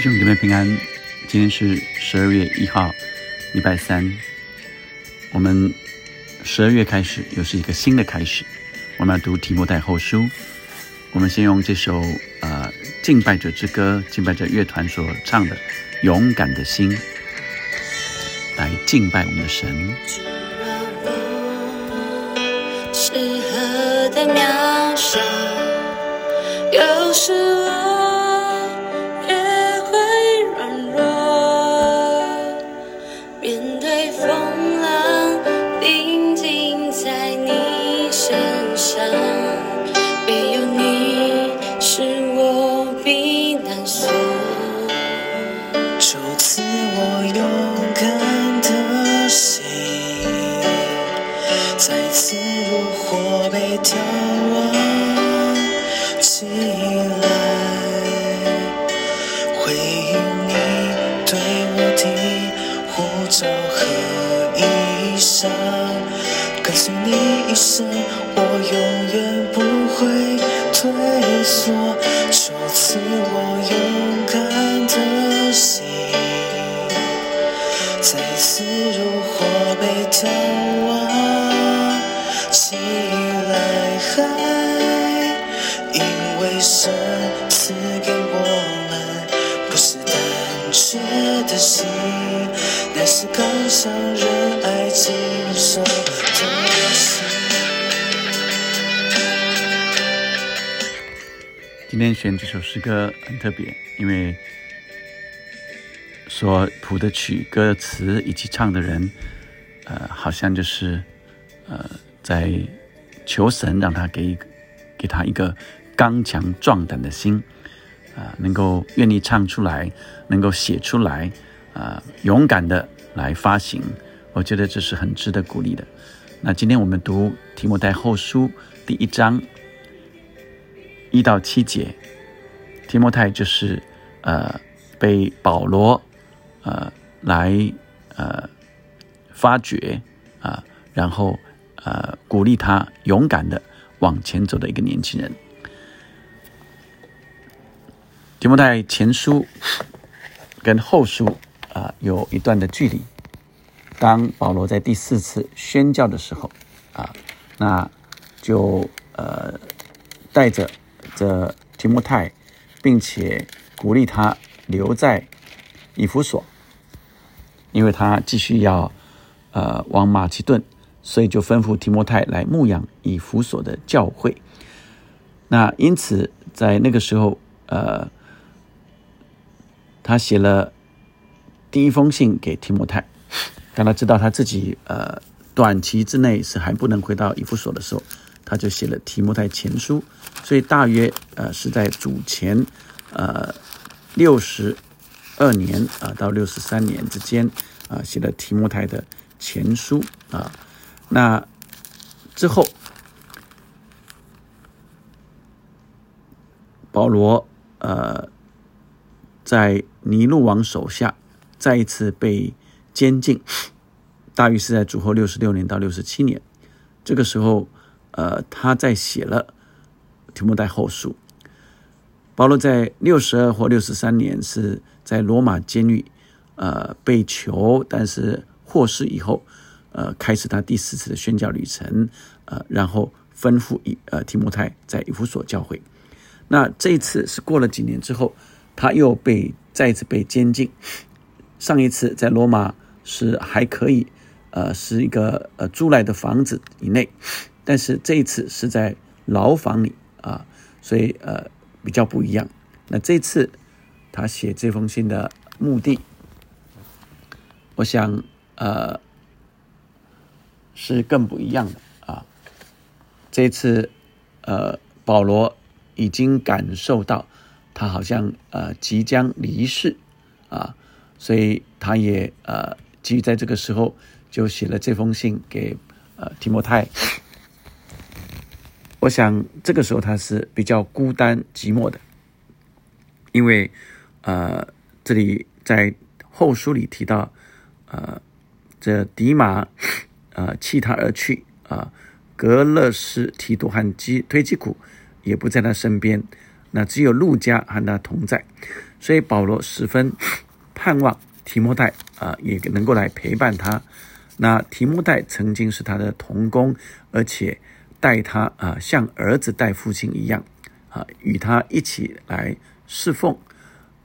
兄姊妹平安，今天是十二月一号，礼拜三。我们十二月开始，又是一个新的开始。我们要读提摩太后书。我们先用这首呃敬拜者之歌，敬拜者乐团所唱的《勇敢的心》来敬拜我们的神。是何等渺小，有时我眺望起来，回应你对我的呼召和意向，跟随你一生，我永远不会退缩。就赐我勇敢的心。再次如火被眺今天选这首诗歌很特别，因为所谱的曲、歌词以及唱的人，呃，好像就是呃，在求神让他给给他一个刚强壮胆的心，啊、能够愿意唱出来，能够写出来，啊、勇敢的来发行，我觉得这是很值得鼓励的。那今天我们读提摩太后书第一章一到七节，提摩太就是呃被保罗呃来呃发掘啊、然后呃鼓励他勇敢的往前走的一个年轻人。提摩太前书跟后书啊、有一段的距离。当保罗在第四次宣教的时候啊，那就呃带着这提摩太，并且鼓励他留在以弗所，因为他继续要呃往马其顿，所以就吩咐提摩太来牧养以弗所的教会。那因此在那个时候，呃，他写了第一封信给提摩太，当他知道他自己呃短期之内是还不能回到以弗所的时候，他就写了提摩太前书，所以大约呃是在主前呃六十二年啊、到六十三年之间啊、写了提摩太的前书啊、那之后保罗呃在尼禄王手下再一次被监禁，大约是在主后六十六年到六十七年。这个时候，呃，他在写了提摩太后书。保罗在六十二或六十三年是在罗马监狱，呃，被囚，但是获释以后，呃，开始他第四次的宣教旅程，呃，然后吩咐以呃提摩太在以弗所教会。那这一次是过了几年之后，他又被再一次被监禁。上一次在罗马是还可以，呃，是一个呃租来的房子以内，但是这一次是在牢房里啊，所以呃比较不一样。那这次他写这封信的目的，我想呃是更不一样的啊。这次呃保罗已经感受到他好像呃即将离世啊。所以他也呃，基于在这个时候就写了这封信给呃提摩太。我想这个时候他是比较孤单寂寞的，因为呃这里在后书里提到呃这迪马呃弃他而去啊、格勒斯提多和基推基苦也不在他身边那只有路加和他同在，所以保罗十分 盼望提摩太啊也能够来陪伴他。那提摩太曾经是他的童工，而且待他啊像儿子待父亲一样啊，与他一起来侍奉。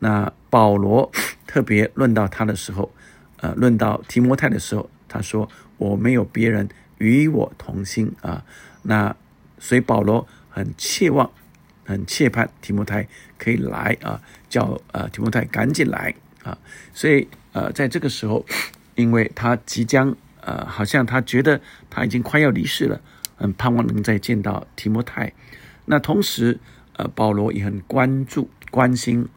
那保罗 特别论到他的时候，呃，论到提摩太的时候，他说：“我没有别人与我同心啊。”那所以保罗很切望。很切盼提摩太可以来啊，叫呃提摩太赶紧来啊，所以呃在这个时候，因为他即将呃好像他觉得他已经快要离世了，很盼望能再见到提摩太。那同时呃保罗也很关注关心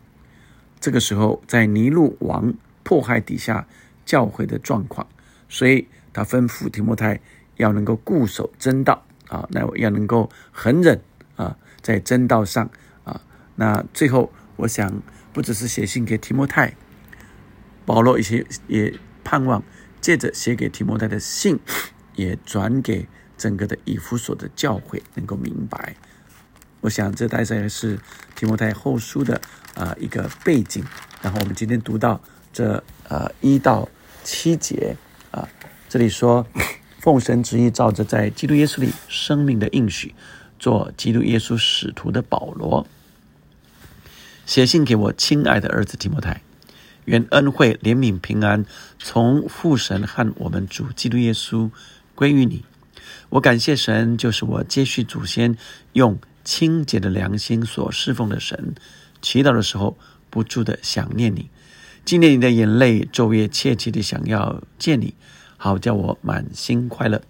这个时候在尼禄王迫害底下教会的状况，所以他吩咐提摩太要能够固守真道啊，那要能够恒忍啊。在真道上啊，那最后我想，不只是写信给提摩太，保罗一些也盼望借着写给提摩太的信，也转给整个的以弗所的教诲能够明白。我想这大概是提摩太后书的啊一个背景。然后我们今天读到这呃一到七节啊，这里说 奉神旨意照着在基督耶稣里生命的应许。做基督耶稣使徒的保罗，写信给我亲爱的儿子提摩太，愿恩惠、怜悯、平安从父神和我们主基督耶稣归于你。我感谢神，就是我接续祖先用清洁的良心所侍奉的神。祈祷的时候不住的想念你，纪念你的眼泪，昼夜切切的想要见你，好叫我满心快乐。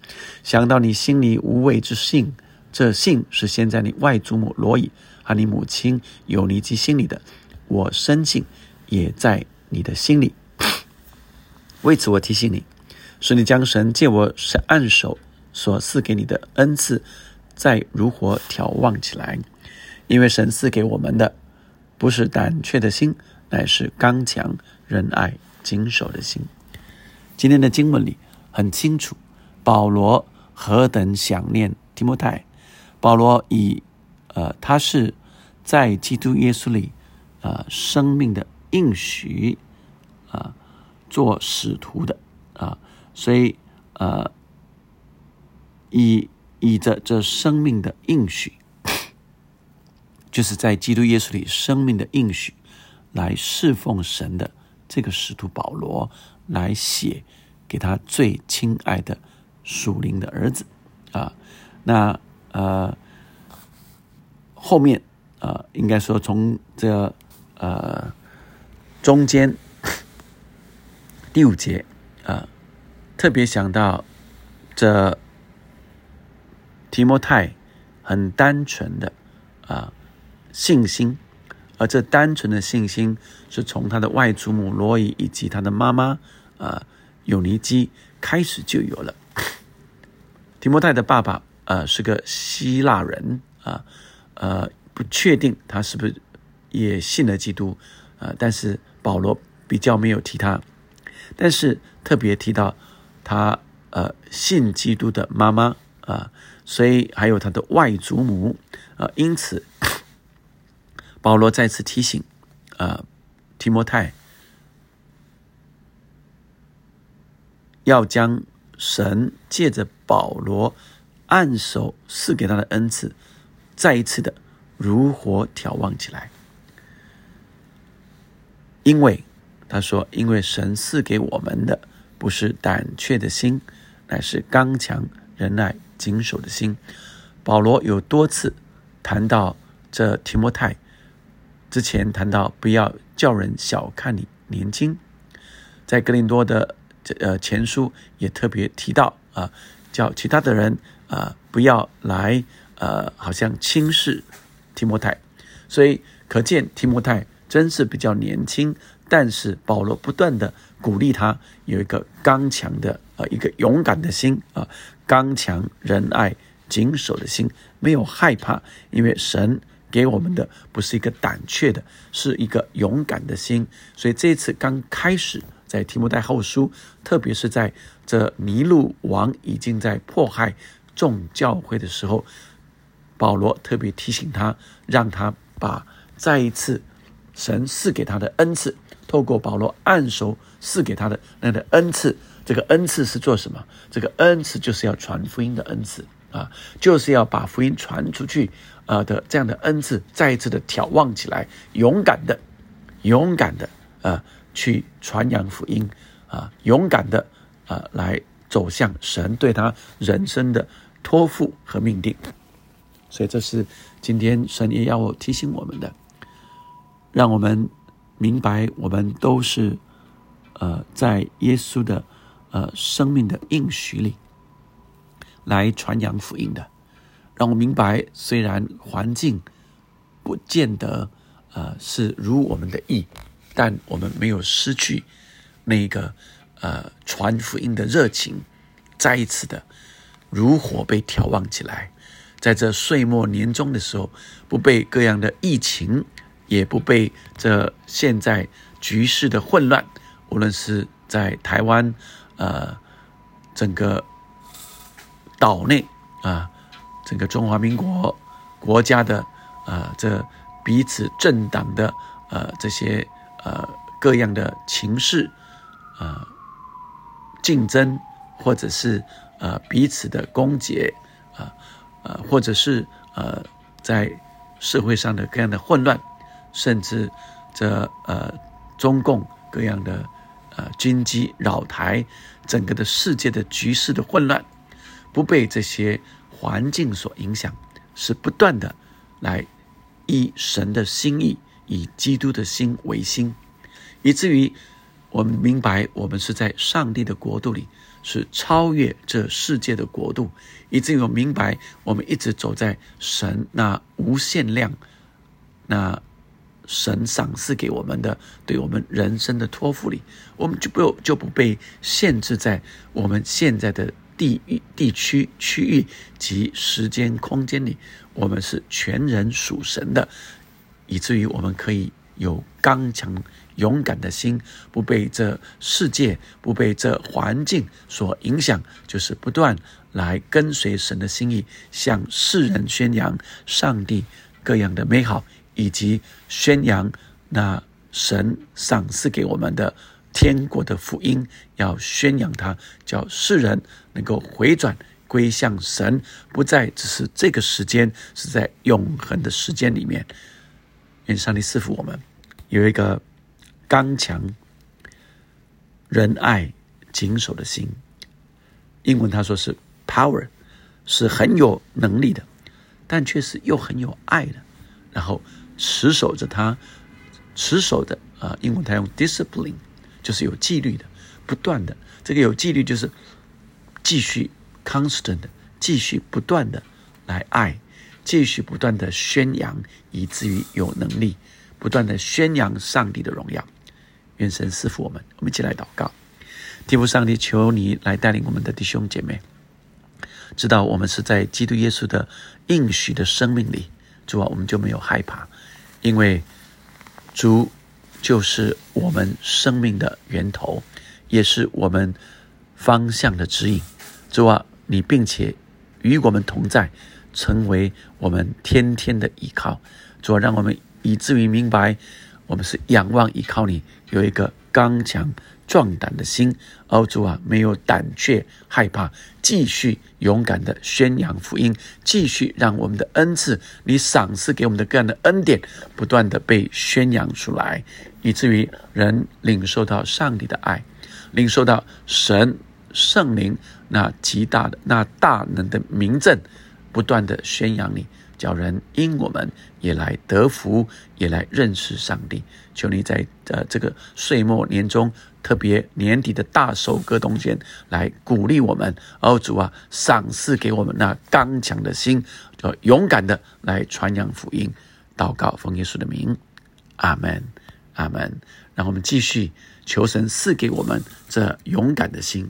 想到你心里无畏之性。这信是现在你外祖母罗伊和你母亲有尼基心里的，我深信也在你的心里。为此，我提醒你，使你将神借我是按手所赐给你的恩赐，再如何眺望起来。因为神赐给我们的不是胆怯的心，乃是刚强、仁爱、谨守的心。今天的经文里很清楚，保罗何等想念提摩太。保罗以，呃，他是在基督耶稣里，呃，生命的应许，啊，做使徒的，啊，所以，呃，以以着这生命的应许，就是在基督耶稣里生命的应许，来侍奉神的这个使徒保罗，来写给他最亲爱的属灵的儿子，啊，那。呃，后面啊，应该说从这呃中间第五节啊，特别想到这提摩太很单纯的啊信心，而这单纯的信心是从他的外祖母罗伊以及他的妈妈啊有尼基开始就有了。提摩太的爸爸。啊，是个希腊人啊，呃，不确定他是不是也信了基督啊，但是保罗比较没有提他，但是特别提到他呃信基督的妈妈啊，所以还有他的外祖母啊，因此保罗再次提醒啊提摩太要将神借着保罗。按手赐给他的恩赐，再一次的如火眺望起来。因为他说：“因为神赐给我们的不是胆怯的心，乃是刚强、仁爱、谨守的心。”保罗有多次谈到这提摩太，之前谈到不要叫人小看你年轻，在格林多的这呃前书也特别提到啊，叫其他的人。啊，不要来，呃，好像轻视提摩太，所以可见提摩太真是比较年轻，但是保罗不断的鼓励他有一个刚强的，啊，一个勇敢的心啊，刚强、仁爱、谨守的心，没有害怕，因为神给我们的不是一个胆怯的，是一个勇敢的心，所以这次刚开始在提摩太后书，特别是在这尼禄王已经在迫害。众教会的时候，保罗特别提醒他，让他把再一次神赐给他的恩赐，透过保罗按手赐给他的那个恩赐，这个恩赐是做什么？这个恩赐就是要传福音的恩赐啊，就是要把福音传出去啊的这样的恩赐，再一次的眺望起来，勇敢的，勇敢的啊去传扬福音啊，勇敢的啊来走向神对他人生的托付和命定。所以这是今天神也要提醒我们的，让我们明白，我们都是呃在耶稣的呃生命的应许里来传扬福音的。让我明白，虽然环境不见得呃是如我们的意，但我们没有失去那个呃传福音的热情，再一次的如火被眺望起来。在这岁末年终的时候，不被各样的疫情，也不被这现在局势的混乱，无论是在台湾，呃，整个岛内啊，整个中华民国国家的呃这彼此政党的呃这些呃各样的情势，呃竞争，或者是呃彼此的攻讦啊。呃，或者是呃，在社会上的各样的混乱，甚至这呃中共各样的呃军机扰台，整个的世界的局势的混乱，不被这些环境所影响，是不断的来以神的心意，以基督的心为心，以至于我们明白，我们是在上帝的国度里。是超越这世界的国度，以至于我明白，我们一直走在神那无限量、那神赏赐给我们的对我们人生的托付里，我们就不就不被限制在我们现在的地域、地区、区域及时间、空间里，我们是全人属神的，以至于我们可以有刚强。勇敢的心，不被这世界、不被这环境所影响，就是不断来跟随神的心意，向世人宣扬上帝各样的美好，以及宣扬那神赏赐给我们的天国的福音，要宣扬它，叫世人能够回转归向神，不再只是这个时间，是在永恒的时间里面。愿上帝赐福我们，有一个。刚强、仁爱、谨守的心，英文他说是 power，是很有能力的，但却是又很有爱的。然后持守着他，持守的啊，英文他用 discipline，就是有纪律的，不断的。这个有纪律就是继续 constant，继续不断的来爱，继续不断的宣扬，以至于有能力不断的宣扬上帝的荣耀。愿神赐福我们，我们一起来祷告。天父上帝，求你来带领我们的弟兄姐妹，知道我们是在基督耶稣的应许的生命里，主啊，我们就没有害怕，因为主就是我们生命的源头，也是我们方向的指引。主啊，你并且与我们同在，成为我们天天的依靠。主啊，让我们以至于明白。我们是仰望依靠你，有一个刚强壮胆的心，欧主啊，没有胆怯害怕，继续勇敢的宣扬福音，继续让我们的恩赐，你赏赐给我们的各样的恩典，不断的被宣扬出来，以至于人领受到上帝的爱，领受到神圣灵那极大的那大能的名证，不断的宣扬你。叫人因我们也来得福，也来认识上帝。求你在呃这个岁末年终，特别年底的大首歌中间，来鼓励我们。哦，主啊，赏赐给我们那刚强的心，要勇敢的来传扬福音。祷告奉耶稣的名，阿门，阿门。让我们继续求神赐给我们这勇敢的心。